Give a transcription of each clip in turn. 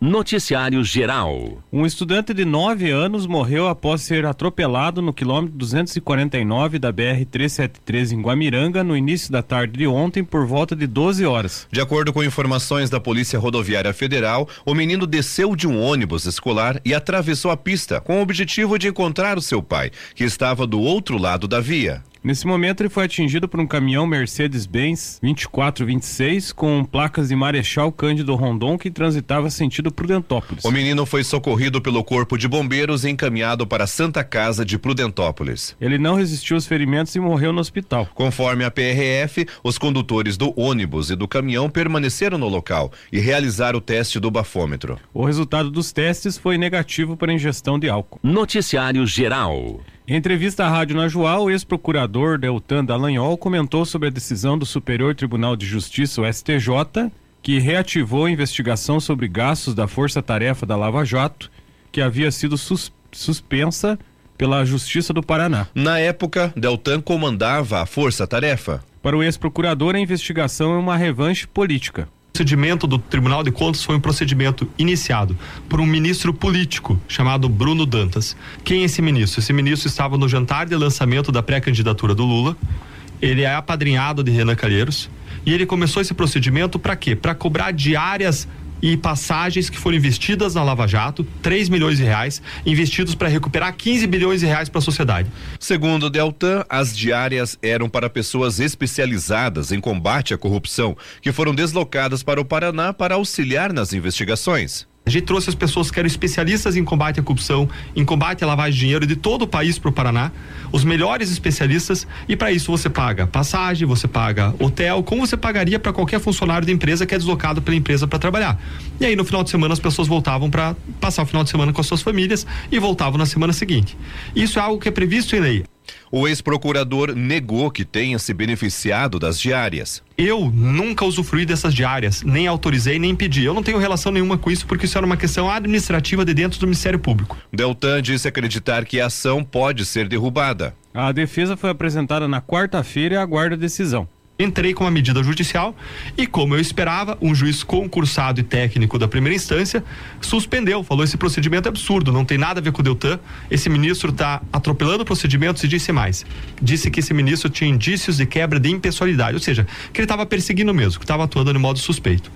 Noticiário Geral. Um estudante de 9 anos morreu após ser atropelado no quilômetro 249 da BR-373 em Guamiranga no início da tarde de ontem por volta de 12 horas. De acordo com informações da Polícia Rodoviária Federal, o menino desceu de um ônibus escolar e atravessou a pista com o objetivo de encontrar o seu pai, que estava do outro lado da via. Nesse momento, ele foi atingido por um caminhão Mercedes-Benz 2426 com placas de Marechal Cândido Rondon que transitava sentido Prudentópolis. O menino foi socorrido pelo Corpo de Bombeiros e encaminhado para a Santa Casa de Prudentópolis. Ele não resistiu aos ferimentos e morreu no hospital. Conforme a PRF, os condutores do ônibus e do caminhão permaneceram no local e realizaram o teste do bafômetro. O resultado dos testes foi negativo para ingestão de álcool. Noticiário Geral. Em entrevista à Rádio Najuá, o ex-procurador Deltan Dallagnol comentou sobre a decisão do Superior Tribunal de Justiça, o STJ, que reativou a investigação sobre gastos da Força Tarefa da Lava Jato, que havia sido sus suspensa pela Justiça do Paraná. Na época, Deltan comandava a Força Tarefa. Para o ex-procurador, a investigação é uma revanche política procedimento do Tribunal de Contas foi um procedimento iniciado por um ministro político chamado Bruno Dantas. Quem é esse ministro? Esse ministro estava no jantar de lançamento da pré-candidatura do Lula. Ele é apadrinhado de Renan Calheiros e ele começou esse procedimento para quê? Para cobrar diárias e passagens que foram investidas na Lava Jato, 3 milhões de reais, investidos para recuperar 15 bilhões de reais para a sociedade. Segundo o Deltan, as diárias eram para pessoas especializadas em combate à corrupção, que foram deslocadas para o Paraná para auxiliar nas investigações. A gente trouxe as pessoas que eram especialistas em combate à corrupção, em combate à lavagem de dinheiro de todo o país para o Paraná, os melhores especialistas, e para isso você paga passagem, você paga hotel, como você pagaria para qualquer funcionário da empresa que é deslocado pela empresa para trabalhar. E aí no final de semana as pessoas voltavam para passar o final de semana com as suas famílias e voltavam na semana seguinte. Isso é algo que é previsto em lei. O ex-procurador negou que tenha se beneficiado das diárias. Eu nunca usufruí dessas diárias, nem autorizei, nem pedi. Eu não tenho relação nenhuma com isso, porque isso era uma questão administrativa de dentro do Ministério Público. Deltan disse acreditar que a ação pode ser derrubada. A defesa foi apresentada na quarta-feira e aguarda decisão. Entrei com uma medida judicial e, como eu esperava, um juiz concursado e técnico da primeira instância suspendeu, falou esse procedimento é absurdo, não tem nada a ver com o Deltan. Esse ministro está atropelando procedimentos e disse mais. Disse que esse ministro tinha indícios de quebra de impessoalidade, ou seja, que ele estava perseguindo mesmo, que estava atuando de modo suspeito.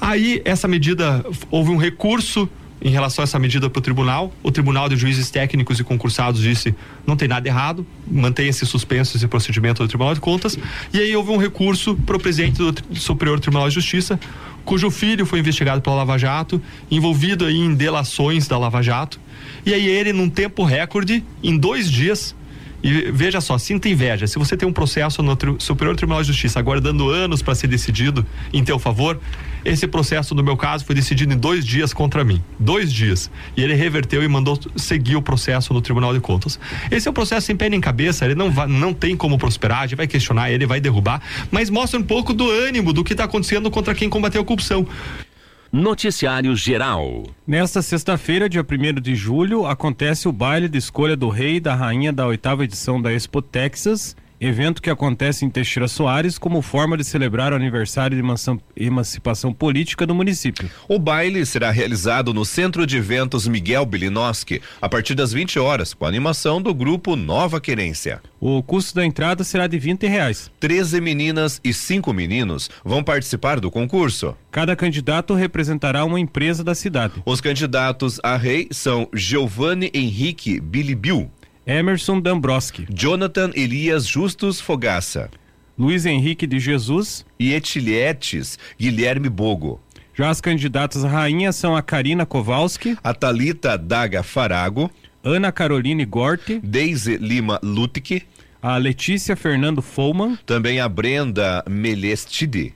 Aí, essa medida, houve um recurso em relação a essa medida para o tribunal. O tribunal de juízes técnicos e concursados disse não tem nada errado, mantenha-se suspenso esse procedimento do Tribunal de Contas. E aí houve um recurso para o presidente do Superior Tribunal de Justiça, cujo filho foi investigado pela Lava Jato, envolvido aí em delações da Lava Jato. E aí ele, num tempo recorde, em dois dias, e veja só, sinta inveja. Se você tem um processo no Superior Tribunal de Justiça aguardando anos para ser decidido em teu favor, esse processo, no meu caso, foi decidido em dois dias contra mim. Dois dias. E ele reverteu e mandou seguir o processo no Tribunal de Contas. Esse é um processo sem pé nem cabeça, ele não, vai, não tem como prosperar, a gente vai questionar, ele vai derrubar, mas mostra um pouco do ânimo do que está acontecendo contra quem combateu a corrupção. Noticiário Geral. Nesta sexta-feira, dia 1 de julho, acontece o baile de escolha do rei e da rainha da oitava edição da Expo Texas evento que acontece em Teixeira Soares como forma de celebrar o aniversário de emancipação política do município. O baile será realizado no Centro de Eventos Miguel Bilinoski a partir das 20 horas, com a animação do grupo Nova Querência. O custo da entrada será de 20 reais. 13 meninas e 5 meninos vão participar do concurso. Cada candidato representará uma empresa da cidade. Os candidatos a rei são Giovanni Henrique Bilibiu, Emerson Dambroski, Jonathan Elias Justus Fogaça, Luiz Henrique de Jesus. E Etilietes Guilherme Bogo. Já as candidatas à rainha são a Karina Kowalski, a Talita Daga Farago, Ana Caroline Gorte, Deise Lima Lutke, a Letícia Fernando Folman, também a Brenda Melestide,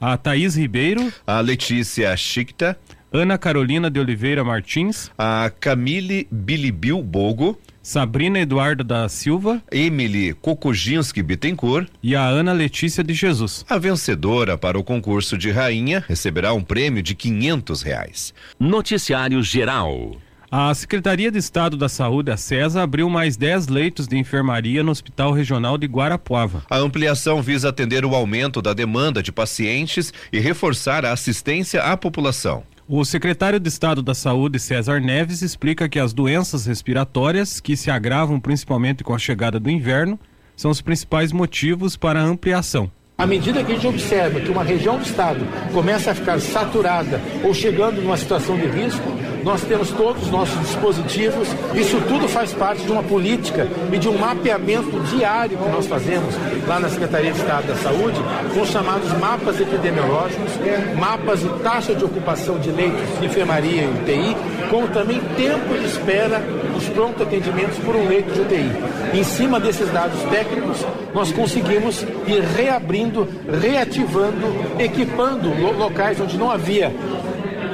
a Thaís Ribeiro, a Letícia Chicta, Ana Carolina de Oliveira Martins, a Camille Bilibil Bogo, Sabrina Eduarda da Silva, Emily Kokojinski Bittencourt e a Ana Letícia de Jesus. A vencedora para o concurso de rainha receberá um prêmio de quinhentos reais. Noticiário Geral. A Secretaria de Estado da Saúde, a CESA, abriu mais 10 leitos de enfermaria no Hospital Regional de Guarapuava. A ampliação visa atender o aumento da demanda de pacientes e reforçar a assistência à população. O secretário de Estado da Saúde, César Neves, explica que as doenças respiratórias, que se agravam principalmente com a chegada do inverno, são os principais motivos para a ampliação. À medida que a gente observa que uma região do estado começa a ficar saturada ou chegando numa situação de risco, nós temos todos os nossos dispositivos. Isso tudo faz parte de uma política e de um mapeamento diário que nós fazemos lá na Secretaria de Estado da Saúde, com os chamados mapas epidemiológicos, mapas de taxa de ocupação de leitos de enfermaria e UTI, como também tempo de espera dos pronto atendimentos por um leito de UTI. Em cima desses dados técnicos, nós conseguimos ir reabrindo, reativando, equipando locais onde não havia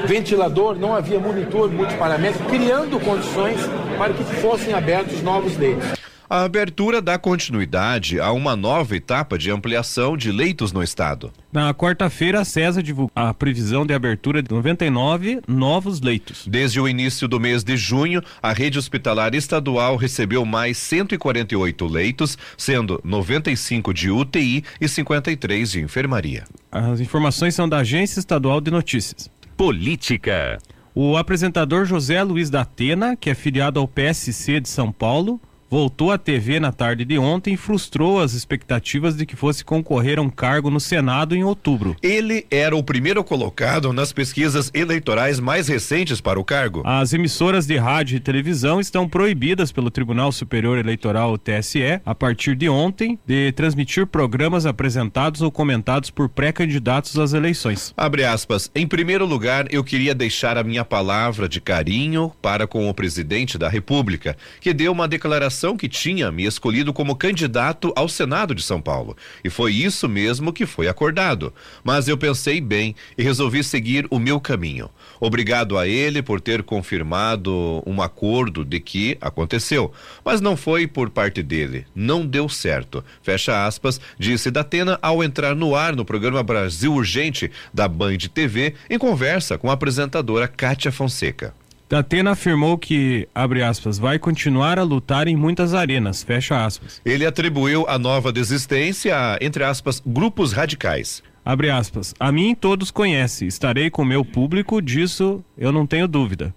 ventilador, não havia monitor multiparamétrico, criando condições para que fossem abertos novos leitos. A abertura dá continuidade a uma nova etapa de ampliação de leitos no estado. Na quarta-feira, a CESA divulgou a previsão de abertura de 99 novos leitos. Desde o início do mês de junho, a rede hospitalar estadual recebeu mais 148 leitos, sendo 95 de UTI e 53 de enfermaria. As informações são da Agência Estadual de Notícias. Política. O apresentador José Luiz da Atena, que é filiado ao PSC de São Paulo, voltou à TV na tarde de ontem e frustrou as expectativas de que fosse concorrer a um cargo no Senado em outubro. Ele era o primeiro colocado nas pesquisas eleitorais mais recentes para o cargo. As emissoras de rádio e televisão estão proibidas pelo Tribunal Superior Eleitoral, TSE, a partir de ontem, de transmitir programas apresentados ou comentados por pré-candidatos às eleições. Abre aspas. Em primeiro lugar, eu queria deixar a minha palavra de carinho para com o presidente da República, que deu uma declaração que tinha me escolhido como candidato ao Senado de São Paulo. E foi isso mesmo que foi acordado. Mas eu pensei bem e resolvi seguir o meu caminho. Obrigado a ele por ter confirmado um acordo de que aconteceu. Mas não foi por parte dele. Não deu certo. Fecha aspas, disse Datena ao entrar no ar no programa Brasil Urgente da Band TV em conversa com a apresentadora Kátia Fonseca. Datena afirmou que, abre aspas, vai continuar a lutar em muitas arenas, fecha aspas. Ele atribuiu a nova desistência a, entre aspas, grupos radicais. Abre aspas, a mim todos conhecem, estarei com meu público, disso eu não tenho dúvida.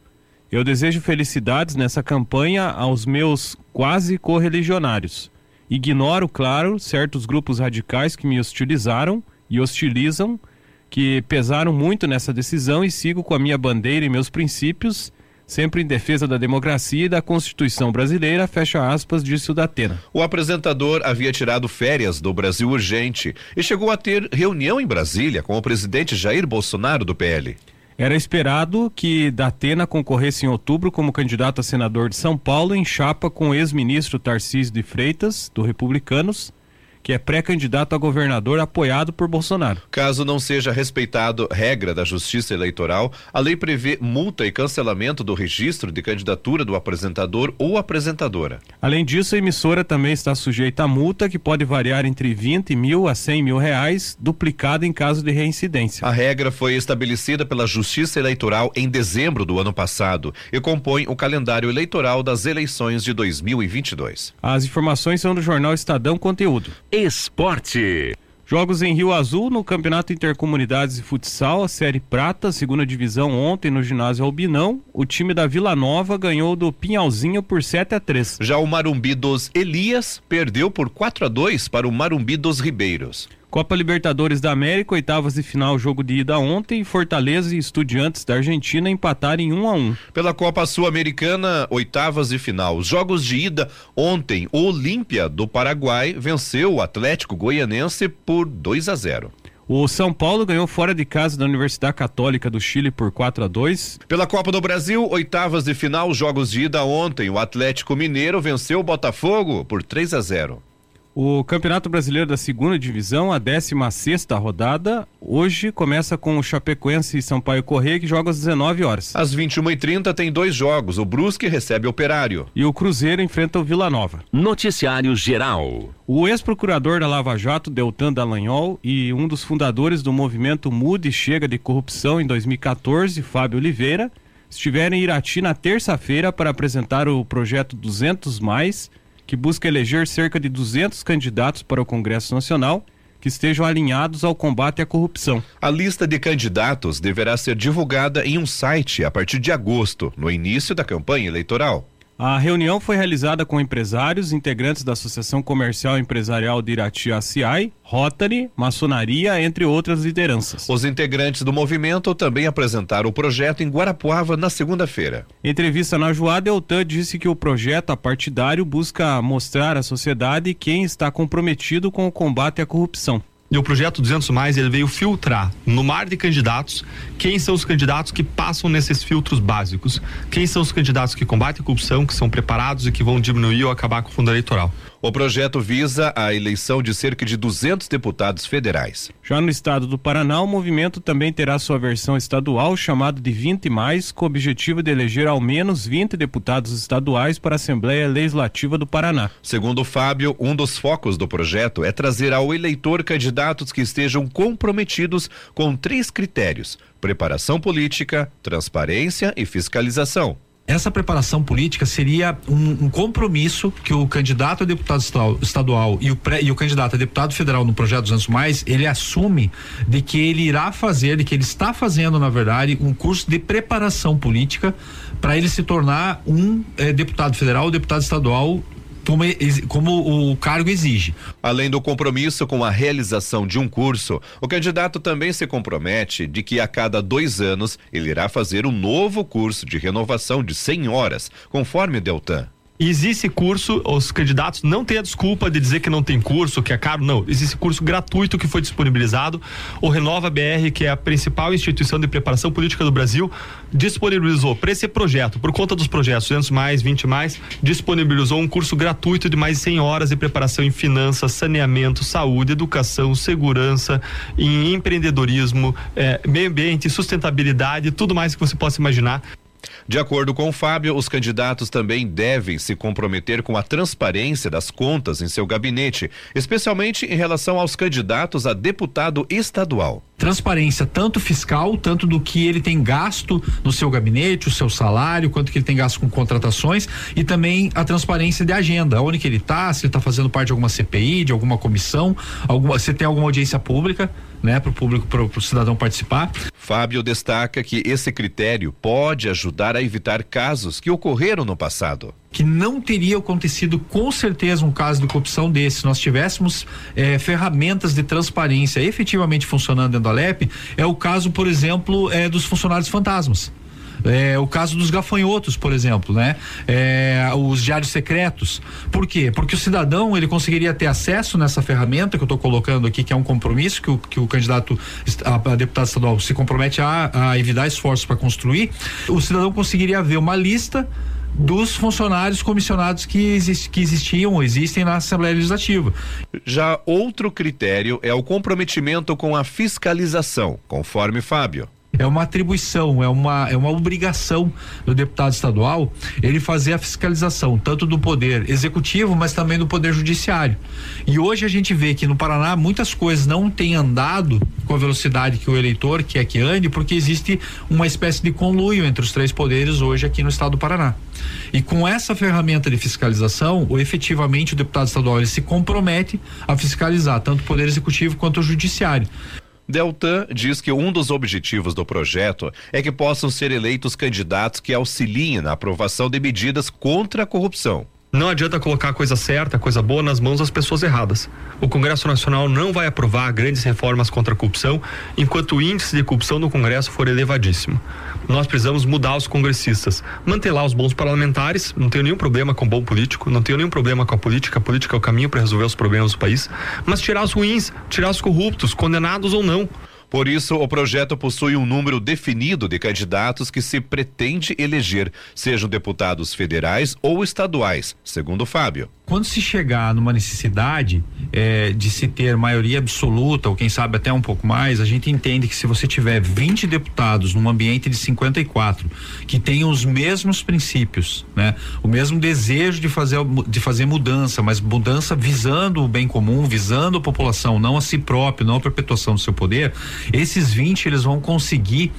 Eu desejo felicidades nessa campanha aos meus quase correligionários. Ignoro, claro, certos grupos radicais que me hostilizaram e hostilizam, que pesaram muito nessa decisão e sigo com a minha bandeira e meus princípios sempre em defesa da democracia e da Constituição brasileira, fecha aspas, disse o Datena. O apresentador havia tirado férias do Brasil Urgente e chegou a ter reunião em Brasília com o presidente Jair Bolsonaro do PL. Era esperado que Datena concorresse em outubro como candidato a senador de São Paulo em chapa com o ex-ministro Tarcísio de Freitas, do Republicanos, que é pré-candidato a governador apoiado por Bolsonaro. Caso não seja respeitado regra da Justiça Eleitoral, a lei prevê multa e cancelamento do registro de candidatura do apresentador ou apresentadora. Além disso, a emissora também está sujeita a multa que pode variar entre 20 mil a 100 mil reais, duplicada em caso de reincidência. A regra foi estabelecida pela Justiça Eleitoral em dezembro do ano passado e compõe o calendário eleitoral das eleições de 2022. As informações são do jornal Estadão Conteúdo. Esporte. Jogos em Rio Azul no Campeonato Intercomunidades de Futsal, a Série Prata, segunda divisão ontem no ginásio Albinão. O time da Vila Nova ganhou do Pinhalzinho por 7 a 3. Já o Marumbi dos Elias perdeu por 4 a 2 para o Marumbi dos Ribeiros. Copa Libertadores da América, oitavas de final, jogo de ida ontem, Fortaleza e Estudiantes da Argentina empataram em 1 a 1. Pela Copa Sul-Americana, oitavas de final, jogos de ida ontem, o Olímpia do Paraguai venceu o Atlético Goianense por 2 a 0. O São Paulo ganhou fora de casa da Universidade Católica do Chile por 4 a 2. Pela Copa do Brasil, oitavas de final, jogos de ida ontem, o Atlético Mineiro venceu o Botafogo por 3 a 0. O Campeonato Brasileiro da Segunda Divisão, a 16 sexta rodada, hoje começa com o Chapecoense e Sampaio Correia, que joga às 19 horas. Às 21h30 tem dois jogos. O Brusque recebe o Operário. E o Cruzeiro enfrenta o Vila Nova. Noticiário Geral. O ex-procurador da Lava Jato, Deltan Dallagnol, e um dos fundadores do movimento Mude Chega de Corrupção em 2014, Fábio Oliveira, estiveram em Irati na terça-feira para apresentar o projeto 200 mais que busca eleger cerca de 200 candidatos para o Congresso Nacional, que estejam alinhados ao combate à corrupção. A lista de candidatos deverá ser divulgada em um site a partir de agosto, no início da campanha eleitoral. A reunião foi realizada com empresários, integrantes da Associação Comercial Empresarial de Irati ACI, Rotary, Maçonaria, entre outras lideranças. Os integrantes do movimento também apresentaram o projeto em Guarapuava na segunda-feira. Entrevista na Joá, Deltan disse que o projeto apartidário busca mostrar à sociedade quem está comprometido com o combate à corrupção. E o projeto 200 mais ele veio filtrar no mar de candidatos quem são os candidatos que passam nesses filtros básicos, quem são os candidatos que combatem a corrupção, que são preparados e que vão diminuir ou acabar com o fundo eleitoral. O projeto visa a eleição de cerca de 200 deputados federais. Já no estado do Paraná, o movimento também terá sua versão estadual, chamado de 20 mais, com o objetivo de eleger ao menos 20 deputados estaduais para a Assembleia Legislativa do Paraná. Segundo Fábio, um dos focos do projeto é trazer ao eleitor candidatos que estejam comprometidos com três critérios: preparação política, transparência e fiscalização essa preparação política seria um, um, compromisso que o candidato a deputado estadual e o, pré, e o candidato a deputado federal no projeto 200 mais ele assume de que ele irá fazer, de que ele está fazendo na verdade um curso de preparação política para ele se tornar um eh, deputado federal deputado estadual como, como o cargo exige. Além do compromisso com a realização de um curso, o candidato também se compromete de que a cada dois anos ele irá fazer um novo curso de renovação de 100 horas, conforme Deltan. Existe curso, os candidatos não têm a desculpa de dizer que não tem curso, que é caro, não. Existe curso gratuito que foi disponibilizado. O Renova BR, que é a principal instituição de preparação política do Brasil, disponibilizou para esse projeto, por conta dos projetos 200 mais, 20 mais, disponibilizou um curso gratuito de mais de 100 horas de preparação em finanças, saneamento, saúde, educação, segurança, em empreendedorismo, eh, meio ambiente, sustentabilidade, tudo mais que você possa imaginar. De acordo com o Fábio, os candidatos também devem se comprometer com a transparência das contas em seu gabinete, especialmente em relação aos candidatos a deputado estadual. Transparência tanto fiscal, tanto do que ele tem gasto no seu gabinete, o seu salário, quanto que ele tem gasto com contratações e também a transparência de agenda, onde que ele está, se ele está fazendo parte de alguma CPI, de alguma comissão, alguma, se tem alguma audiência pública né, para o público, para o cidadão participar. Fábio destaca que esse critério pode ajudar a evitar casos que ocorreram no passado que não teria acontecido com certeza um caso de corrupção desse. Se nós tivéssemos eh, ferramentas de transparência efetivamente funcionando dentro da LEP, é o caso, por exemplo, eh, dos funcionários fantasmas. É, o caso dos gafanhotos, por exemplo, né? É, os diários secretos. Por quê? Porque o cidadão ele conseguiria ter acesso nessa ferramenta que eu estou colocando aqui, que é um compromisso que o, que o candidato a, a deputado estadual se compromete a, a evitar esforços para construir. O cidadão conseguiria ver uma lista dos funcionários comissionados que, exist, que existiam ou existem na Assembleia Legislativa. Já outro critério é o comprometimento com a fiscalização, conforme Fábio é uma atribuição, é uma, é uma obrigação do deputado estadual ele fazer a fiscalização, tanto do poder executivo, mas também do poder judiciário. E hoje a gente vê que no Paraná muitas coisas não têm andado com a velocidade que o eleitor quer que ande, porque existe uma espécie de conluio entre os três poderes hoje aqui no estado do Paraná. E com essa ferramenta de fiscalização, o, efetivamente o deputado estadual ele se compromete a fiscalizar tanto o poder executivo quanto o judiciário. Deltan diz que um dos objetivos do projeto é que possam ser eleitos candidatos que auxiliem na aprovação de medidas contra a corrupção. Não adianta colocar a coisa certa, a coisa boa nas mãos das pessoas erradas. O Congresso Nacional não vai aprovar grandes reformas contra a corrupção enquanto o índice de corrupção no Congresso for elevadíssimo. Nós precisamos mudar os congressistas, manter lá os bons parlamentares, não tenho nenhum problema com bom político, não tenho nenhum problema com a política, a política é o caminho para resolver os problemas do país, mas tirar os ruins, tirar os corruptos, condenados ou não. Por isso, o projeto possui um número definido de candidatos que se pretende eleger, sejam deputados federais ou estaduais, segundo Fábio. Quando se chegar numa necessidade é, de se ter maioria absoluta, ou quem sabe até um pouco mais, a gente entende que se você tiver 20 deputados num ambiente de 54 que tenham os mesmos princípios, né? O mesmo desejo de fazer, de fazer mudança, mas mudança visando o bem comum, visando a população, não a si próprio, não a perpetuação do seu poder, esses 20 eles vão conseguir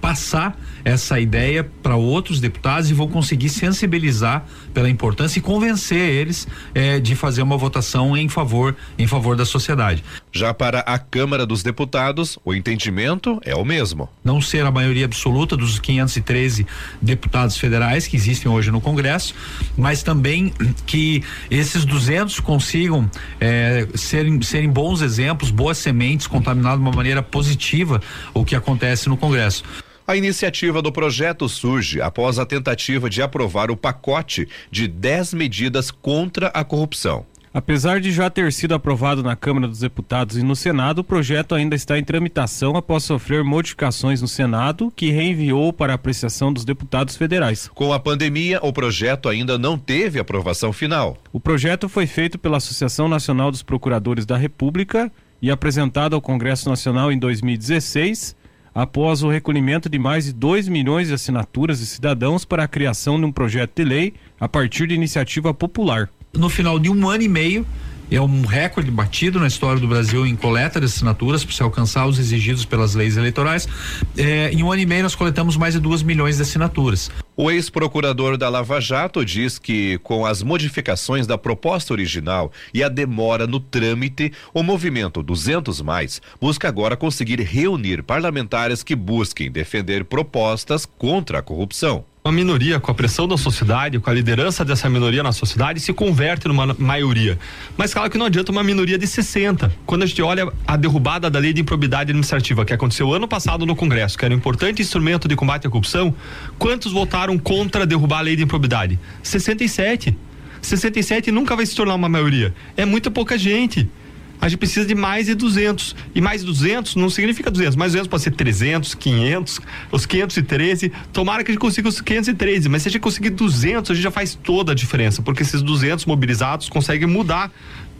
passar essa ideia para outros deputados e vou conseguir sensibilizar pela importância e convencer eles eh, de fazer uma votação em favor em favor da sociedade. Já para a Câmara dos Deputados, o entendimento é o mesmo. Não ser a maioria absoluta dos 513 deputados federais que existem hoje no Congresso, mas também que esses 200 consigam eh, serem, serem bons exemplos, boas sementes, contaminados de uma maneira positiva o que acontece no Congresso. A iniciativa do projeto surge após a tentativa de aprovar o pacote de 10 medidas contra a corrupção. Apesar de já ter sido aprovado na Câmara dos Deputados e no Senado, o projeto ainda está em tramitação após sofrer modificações no Senado, que reenviou para apreciação dos deputados federais. Com a pandemia, o projeto ainda não teve aprovação final. O projeto foi feito pela Associação Nacional dos Procuradores da República e apresentado ao Congresso Nacional em 2016, após o recolhimento de mais de 2 milhões de assinaturas de cidadãos para a criação de um projeto de lei a partir de iniciativa popular. No final de um ano e meio, é um recorde batido na história do Brasil em coleta de assinaturas para se alcançar os exigidos pelas leis eleitorais. É, em um ano e meio nós coletamos mais de duas milhões de assinaturas. O ex-procurador da Lava Jato diz que, com as modificações da proposta original e a demora no trâmite, o movimento 200 mais busca agora conseguir reunir parlamentares que busquem defender propostas contra a corrupção uma minoria, com a pressão da sociedade, com a liderança dessa minoria na sociedade, se converte numa maioria. Mas claro que não adianta uma minoria de 60. Quando a gente olha a derrubada da lei de improbidade administrativa que aconteceu ano passado no Congresso, que era um importante instrumento de combate à corrupção, quantos votaram contra derrubar a lei de improbidade? 67. 67 nunca vai se tornar uma maioria. É muita pouca gente a gente precisa de mais de 200. E mais de 200 não significa 200, mais 200 pode ser 300, 500, os 513. Tomara que a gente consiga os 513, mas se a gente conseguir 200, a gente já faz toda a diferença, porque esses 200 mobilizados conseguem mudar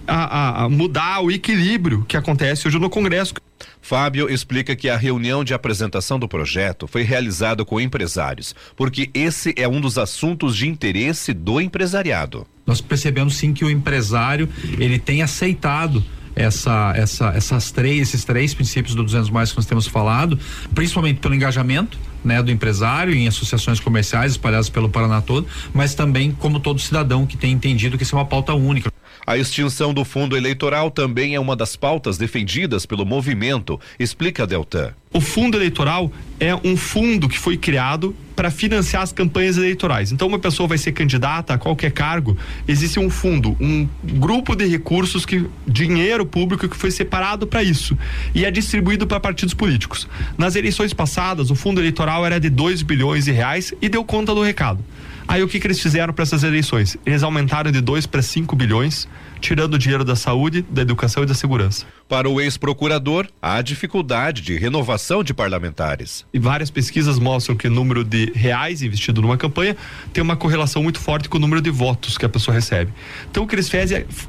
a, a, a mudar o equilíbrio que acontece hoje no Congresso. Fábio explica que a reunião de apresentação do projeto foi realizada com empresários, porque esse é um dos assuntos de interesse do empresariado. Nós percebemos sim que o empresário ele tem aceitado essa, essa, essas três, esses três princípios do 200 mais que nós temos falado, principalmente pelo engajamento, né, do empresário em associações comerciais espalhadas pelo Paraná todo, mas também como todo cidadão que tem entendido que isso é uma pauta única. A extinção do fundo eleitoral também é uma das pautas defendidas pelo movimento, explica Deltan. O fundo eleitoral é um fundo que foi criado para financiar as campanhas eleitorais. Então, uma pessoa vai ser candidata a qualquer cargo, existe um fundo, um grupo de recursos que dinheiro público que foi separado para isso e é distribuído para partidos políticos. Nas eleições passadas, o fundo eleitoral era de 2 bilhões de reais e deu conta do recado. Aí o que, que eles fizeram para essas eleições? Eles aumentaram de 2 para 5 bilhões, tirando o dinheiro da saúde, da educação e da segurança. Para o ex-procurador, há dificuldade de renovação de parlamentares. E várias pesquisas mostram que o número de reais investido numa campanha tem uma correlação muito forte com o número de votos que a pessoa recebe. Então o que eles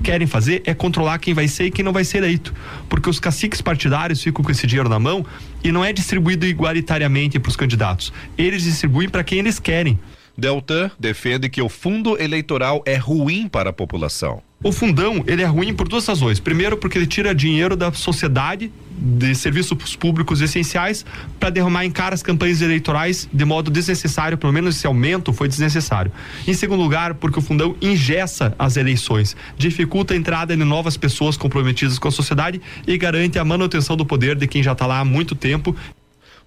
querem fazer é controlar quem vai ser e quem não vai ser eleito. Porque os caciques partidários ficam com esse dinheiro na mão e não é distribuído igualitariamente para os candidatos. Eles distribuem para quem eles querem. Deltan defende que o fundo eleitoral é ruim para a população. O fundão, ele é ruim por duas razões. Primeiro, porque ele tira dinheiro da sociedade de serviços públicos essenciais para derramar em caras campanhas eleitorais de modo desnecessário, pelo menos esse aumento foi desnecessário. Em segundo lugar, porque o fundão ingessa as eleições, dificulta a entrada de novas pessoas comprometidas com a sociedade e garante a manutenção do poder de quem já está lá há muito tempo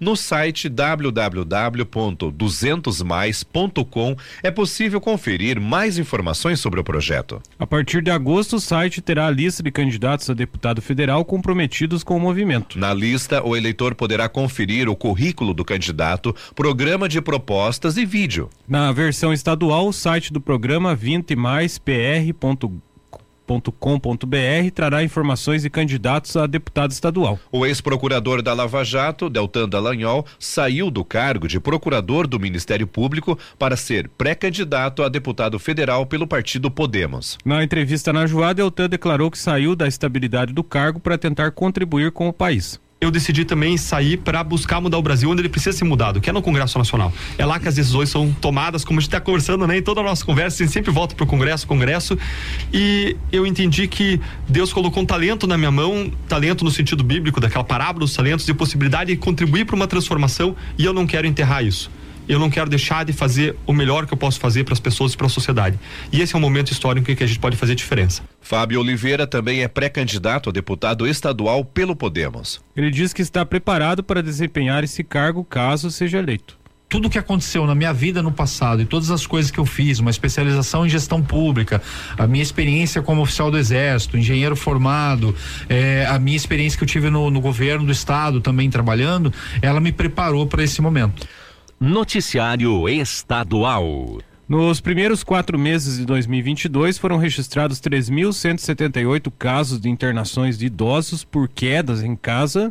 no site www.200mais.com é possível conferir mais informações sobre o projeto. A partir de agosto, o site terá a lista de candidatos a deputado federal comprometidos com o movimento. Na lista, o eleitor poderá conferir o currículo do candidato, programa de propostas e vídeo. Na versão estadual, o site do programa 20maispr.com com.br trará informações de candidatos a deputado estadual. O ex-procurador da Lava Jato, Deltan Dallagnol, saiu do cargo de procurador do Ministério Público para ser pré-candidato a deputado federal pelo partido Podemos. Na entrevista na Joá, Deltan declarou que saiu da estabilidade do cargo para tentar contribuir com o país eu decidi também sair para buscar mudar o Brasil onde ele precisa ser mudado, que é no Congresso Nacional. É lá que as decisões são tomadas, como a gente está conversando, né? Em toda a nossa conversa, a gente sempre volta para o Congresso, Congresso. E eu entendi que Deus colocou um talento na minha mão, talento no sentido bíblico, daquela parábola dos talentos, de possibilidade de contribuir para uma transformação, e eu não quero enterrar isso. Eu não quero deixar de fazer o melhor que eu posso fazer para as pessoas e para a sociedade. E esse é um momento histórico em que a gente pode fazer diferença. Fábio Oliveira também é pré-candidato a deputado estadual pelo Podemos. Ele diz que está preparado para desempenhar esse cargo caso seja eleito tudo que aconteceu na minha vida no passado e todas as coisas que eu fiz, uma especialização em gestão pública, a minha experiência como oficial do Exército, engenheiro formado, eh, a minha experiência que eu tive no, no governo do estado também trabalhando, ela me preparou para esse momento. Noticiário Estadual. Nos primeiros quatro meses de 2022 foram registrados 3.178 casos de internações de idosos por quedas em casa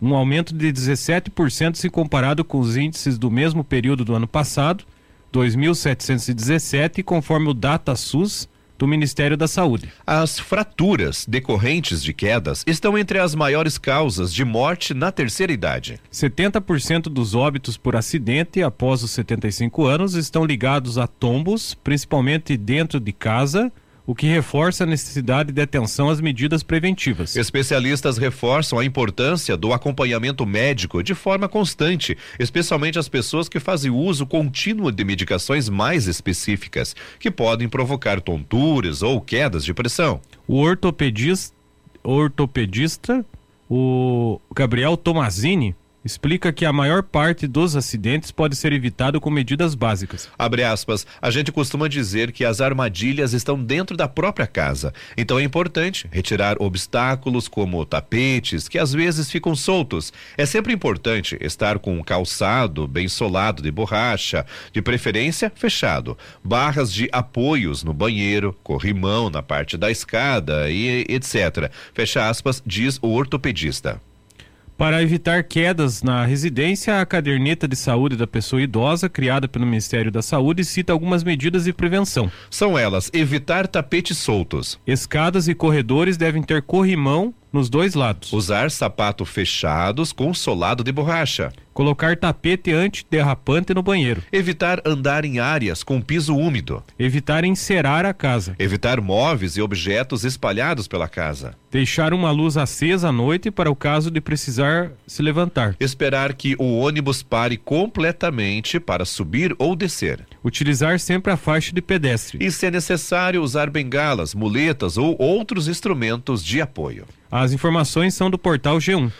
um aumento de 17% se comparado com os índices do mesmo período do ano passado, 2.717, conforme o DataSUS do Ministério da Saúde. As fraturas decorrentes de quedas estão entre as maiores causas de morte na terceira idade. 70% dos óbitos por acidente após os 75 anos estão ligados a tombos, principalmente dentro de casa o que reforça a necessidade de atenção às medidas preventivas. Especialistas reforçam a importância do acompanhamento médico de forma constante, especialmente as pessoas que fazem uso contínuo de medicações mais específicas, que podem provocar tonturas ou quedas de pressão. O ortopedista, ortopedista o Gabriel Tomazini explica que a maior parte dos acidentes pode ser evitado com medidas básicas. Abre aspas, a gente costuma dizer que as armadilhas estão dentro da própria casa. Então é importante retirar obstáculos como tapetes que às vezes ficam soltos. É sempre importante estar com um calçado bem solado de borracha, de preferência fechado, barras de apoios no banheiro, corrimão na parte da escada e etc. Fecha aspas, diz o ortopedista. Para evitar quedas na residência, a caderneta de saúde da pessoa idosa, criada pelo Ministério da Saúde, cita algumas medidas de prevenção. São elas: evitar tapetes soltos. Escadas e corredores devem ter corrimão nos dois lados. Usar sapato fechados com solado de borracha. Colocar tapete antiderrapante no banheiro. Evitar andar em áreas com piso úmido. Evitar encerar a casa. Evitar móveis e objetos espalhados pela casa. Deixar uma luz acesa à noite para o caso de precisar se levantar. Esperar que o ônibus pare completamente para subir ou descer. Utilizar sempre a faixa de pedestre. E, se é necessário, usar bengalas, muletas ou outros instrumentos de apoio. As informações são do portal G1.